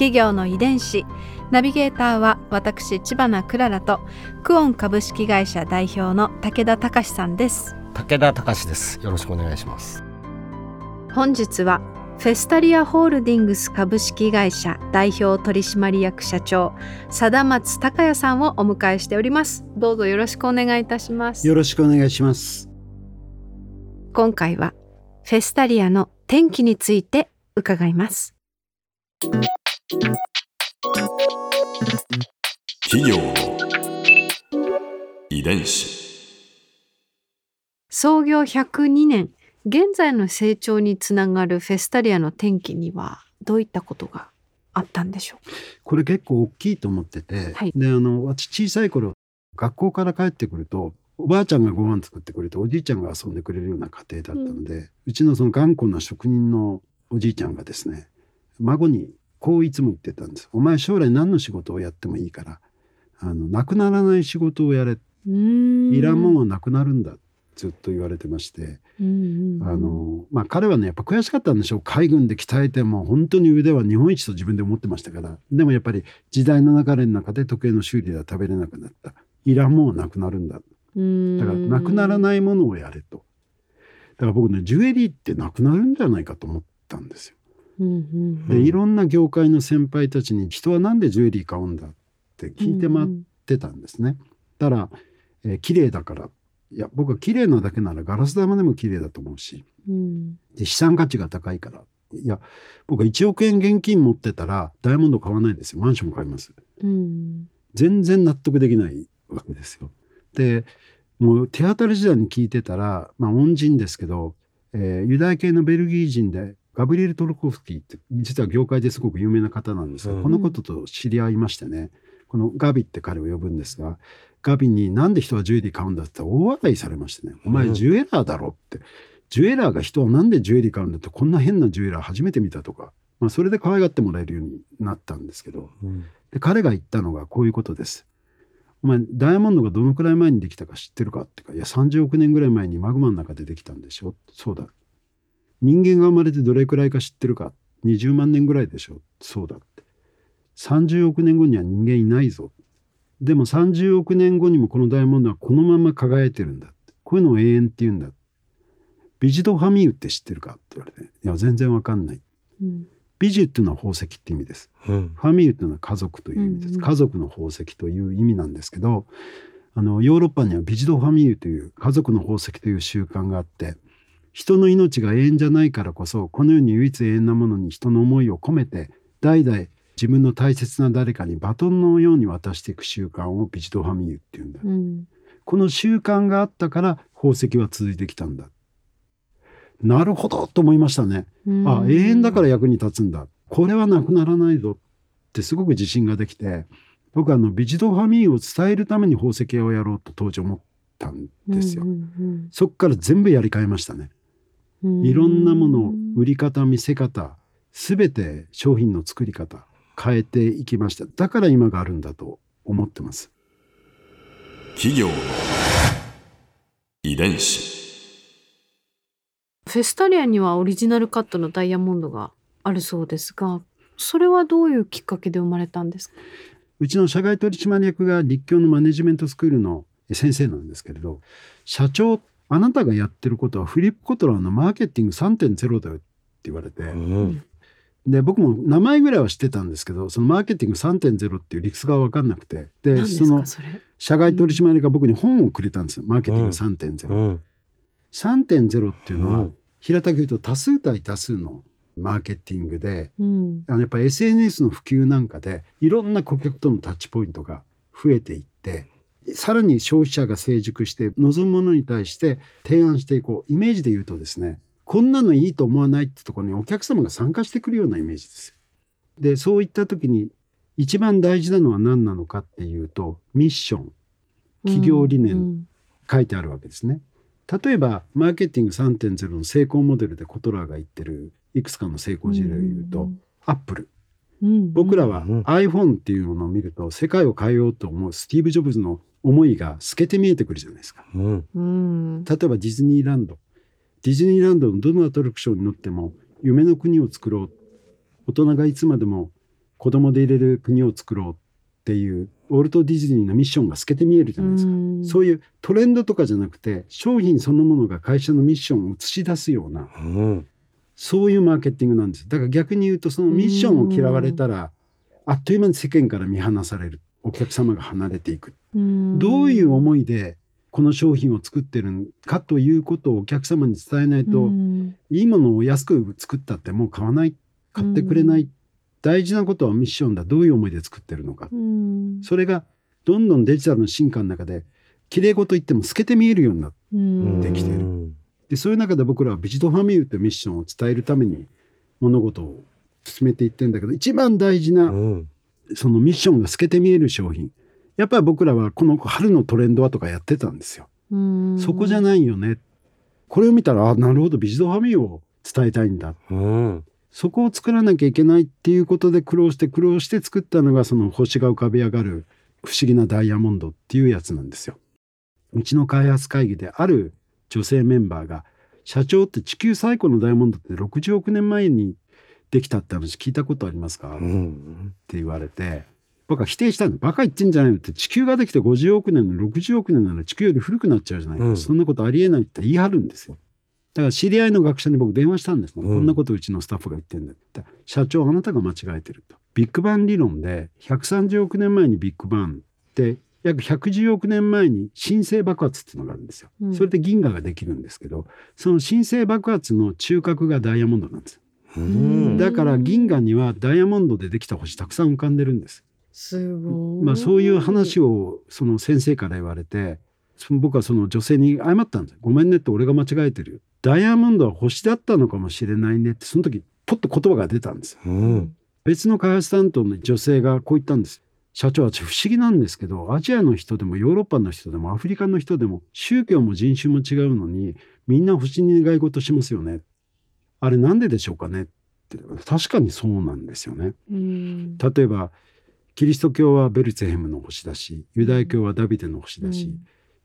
企業の遺伝子。ナビゲーターは私千葉なクララとクオン株式会社代表の武田隆さんです。武田隆です。よろしくお願いします。本日はフェスタリアホールディングス株式会社代表取締役社長貞松孝也さんをお迎えしております。どうぞよろしくお願いいたします。よろしくお願いします。今回はフェスタリアの天気について伺います企業の遺伝子。創業102年。現在の成長につながるフェスタリアの転機にはどういったことがあったんでしょうこれ結構大きいと思ってて、はい。であの私小さい頃学校から帰ってくるとおばあちゃんがご飯作ってくれておじいちゃんが遊んでくれるような家庭だったので、うちのその頑固な職人のおじいちゃんがですね孫にこういつも言ってたんです「お前将来何の仕事をやってもいいからあのなくならない仕事をやれ。いらんもんはなくなるんだ」ずっと言われてまして。あのまあ彼はねやっぱ悔しかったんでしょう。海軍で鍛えても本当に腕は日本一と自分で思ってましたから。でもやっぱり時代の流れの中で時計の修理では食べれなくなった。いらんもんはなくなるんだ。だからなくならいないものをやれと。だから僕ねジュエリーってなくなるんじゃないかと思ったんですよでいろんな業界の先輩たちに人はなんでジュエリー買うんだって聞いて回ってたんですね。たら、えー綺麗だから。いや僕は綺麗なだけならガラス玉でも綺麗だと思うし。うん。で資産価値が高いから。いや僕は1億円現金持ってたらダイヤモンド買わないですよ。マンション買います。うん。全然納得できないわけですよ。でもう手当たり時代に聞いてたら、まあ、恩人ですけど、えーユダヤ系のベルギー人でガブリエル・トルコフスキーって実は業界ですごく有名な方なんですが、うん。このことと知り合いましてねこのガビって彼を呼ぶんですがガビになんで人はジュエリー買うんだって大笑いされましてね「お前うんジュエラーだろ」って。ジュエラーが人はなんでジュエリー買うんだってこんな変なジュエラー初めて見たとか、まあ、それで可愛がってもらえるようになったんですけど。うん。で彼が言ったのがこういうことです。お前ダイヤモンドがどのくらい前にできたか知ってるかってか。いや30億年ぐらい前にマグマの中でできたんでしょ。そうだ人間が生まれてどれくらいか知ってるか。20万年ぐらいでしょ。そうだって。30億年後には人間いないぞ。でも30億年後にもこのダイヤモンドはこのまま輝いてるんだこういうのを永遠って言うんだビジドファミウって知ってるかって言われて。いや全然わかんない。うん。ビジっていうのは宝石って意味です。うん。ファミリーというのは家族という意味です。うんうん。家族の宝石という意味なんですけど、あのヨーロッパにはビジドファミリーという家族の宝石という習慣があって、人の命が永遠じゃないからこそ、この世に唯一永遠なものに人の思いを込めて、代々自分の大切な誰かにバトンのように渡していく習慣をビジドファミリーっていうんだ。うんこの習慣があったから宝石は続いてきたんだ。なるほどと思いましたね。あ永遠だから役に立つんだこれはなくならないぞってすごく自信ができて僕はあのビジドファミリーを伝えるために宝石屋をやろうと当時思ったんですよ。うんそっから全部やり替えましたね。うんいろんなもの売り方見せ方全て商品の作り方変えていきましただから今があるんだと思ってます。企業の遺伝子。フェスタリアにはオリジナルカットのダイヤモンドがあるそうですがそれはどういうきっかけで生まれたんですか？うちの社外取締役が立教のマネジメントスクールの先生なんですけれど社長あなたがやってることはフリップコトラーのマーケティング3.0だよって言われて、うん。で僕も名前ぐらいは知ってたんですけどそのマーケティング3.0っていう理屈が分かんなくて。でその社外取締役が僕に本をくれたんですよマーケティング3.0。うん。3.0っていうのは、うん。平たく言うと多数対多数のマーケティングでうん。あのやっぱり SNS の普及なんかでいろんな顧客とのタッチポイントが増えていってさらに消費者が成熟して望むものに対して提案していこうイメージで言うとですねこんなのいいと思わないってところにお客様が参加してくるようなイメージです。でそういった時に一番大事なのは何なのかっていうとミッション企業理念うん書いてあるわけですね。例えばマーケティング3.0の成功モデルでコトラーが言ってるいくつかの成功事例を言うと、アップルうん。僕らはうん。iPhone っていうものを見ると世界を変えようと思うスティーブ・ジョブズの思いが透けて見えてくるじゃないですか。うん。うん例えばディズニーランドディズニーランドのどのアトラクションに乗っても夢の国を作ろう大人がいつまでも子供で入れる国を作ろうっていうウォルト・ディズニーのミッションが透けて見えるじゃないですか。そういうトレンドとかじゃなくて商品そのものが会社のミッションを映し出すようなうん。そういうマーケティングなんですだから逆に言うとそのミッションを嫌われたらあっという間に世間から見放されるお客様が離れていくどういう思いでこの商品を作ってるかということをお客様に伝えないと、うん。いいものを安く作ったってもう買わない買ってくれない、大事なことはミッションだ。どういう思いで作ってるのか、うん。それがどんどんデジタルの進化の中で綺麗事言っても透けて見えるようになってきてる。うん。でそういう中で僕らはビジトファミリーというミッションを伝えるために物事を進めていってんだけど一番大事うなんそのミッションが透けて見える商品やっぱり僕らはこの春のトレンドはとかやってたんですよ。うんそこじゃないよね。これを見たらあなるほどビジトファミリーを伝えたいんだ。うん。そこを作らなきゃいけないっていうことで苦労して苦労して作ったのがその星が浮かび上がる不思議なダイヤモンドっていうやつなんですよ。うちの開発会議である女性メンバーが社長って地球最古のダイヤモンドって60億年前にできたって話聞いたことありますか、うってん。言われて僕は否定したんだバカ言ってんじゃないのって。地球ができて50億年の60億年なら地球より古くなっちゃうじゃないか、うん。そんなことありえないって言い張るんですよ。だから知り合いの学者に僕電話したんです、うん。こんなことうちのスタッフが言ってんだって。言ったら社長あなたが間違えてると。ビッグバン理論で130億年前にビッグバンって約110億年前に新生爆発っていうのがあるんですよ、うん。それで銀河ができるんですけどその新生爆発の中核がダイヤモンドなんです。うん。だから銀河にはダイヤモンドでできた星たくさん浮かんでるんですすごい。まあ、そういう話をその先生から言われてその僕はその女性に謝ったんですごめんねって俺が間違えてるよ。ダイヤモンドは星だったのかもしれないねってその時ポッと言葉が出たんですうん。別の開発担当の女性がこう言ったんです。社長は不思議なんですけどアジアの人でもヨーロッパの人でもアフリカの人でも宗教も人種も違うのにみんな星に願い事しますよね。あれなんででしょうかねって。確かにそうなんですよね。うん。例えばキリスト教はベルツェヘムの星だしユダヤ教はダビデの星だし、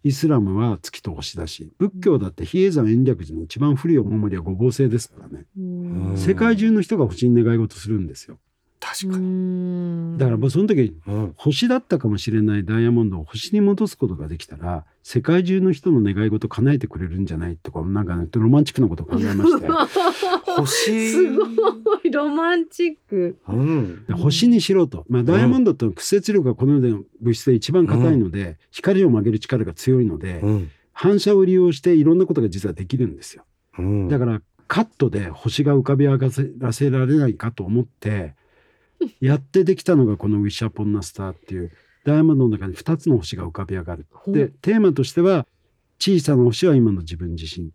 イスラムは月と星だし仏教だって比叡山延暦寺の一番古いお守りは五芒星ですからね、うん。うん。世界中の人が星に願い事するんですよ確かに。にだからもうその時うん。星だったかもしれないダイヤモンドを星に戻すことができたら世界中の人の願い事叶えてくれるんじゃないとかなんかねロマンチックなことを考えまして 星。すごいロマンチック。うん。で星にしろと、まあ、ダイヤモンドって屈折力がこの世での物質で一番硬いので、光を曲げる力が強いので、うん。反射を利用していろんなことが実はできるんですよ。うん。だからカットで星が浮かび上がらせられないかと思ってやってできたのがこの「ウィッシャー・ポン・ナ・スター」っていうダイヤモンドの中に2つの星が浮かび上がる。でテーマとしては小さな星は今の自分自身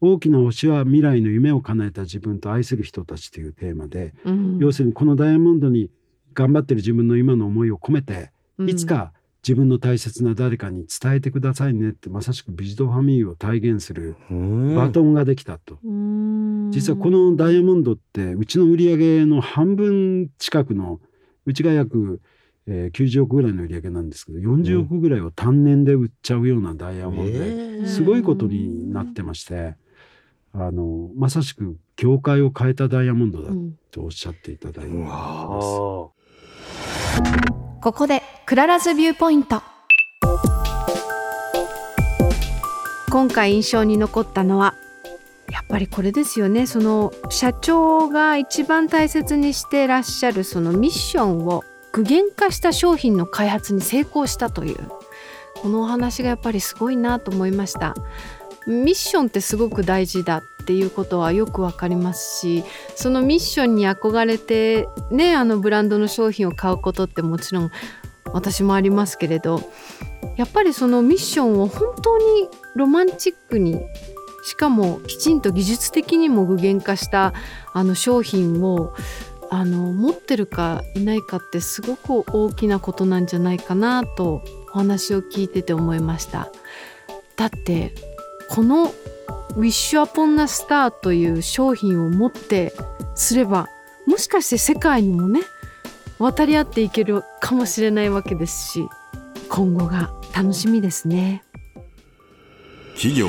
大きな星は未来の夢を叶えた自分と愛する人たちというテーマで、うん要するにこのダイヤモンドに頑張ってる自分の今の思いを込めて、いつか自分の大切な誰かに伝えてくださいねってまさしくビジトファミリーを体現するうん。バトンができたと。うん実はこのダイヤモンドってうちの売り上げの半分近くのうちが約、えー90億ぐらいの売り上げなんですけど40億ぐらいを単年で売っちゃうようなダイヤモンドで、ええすごいことになってましてあのまさしく業界を変えたダイヤモンドだうんとおっしゃっていただいております。わここで Clara's viewpoint。今回印象に残ったのはやっぱりこれですよね。その社長が一番大切にしてらっしゃるそのミッションを具現化した商品の開発に成功したというこのお話がやっぱりすごいなと思いました。ミッションってすごく大事だっていうことはよくわかりますしそのミッションに憧れてねあのブランドの商品を買うことってもちろん私もありますけれどやっぱりそのミッションを本当にロマンチックにしかもきちんと技術的にも具現化したあの商品をあの持ってるかいないかってすごく大きなことなんじゃないかなとお話を聞いてて思いました。だってこの「Wish Upon a Star」という商品を持ってすればもしかして世界にもね渡り合っていけるかもしれないわけですし今後が楽しみですね。企業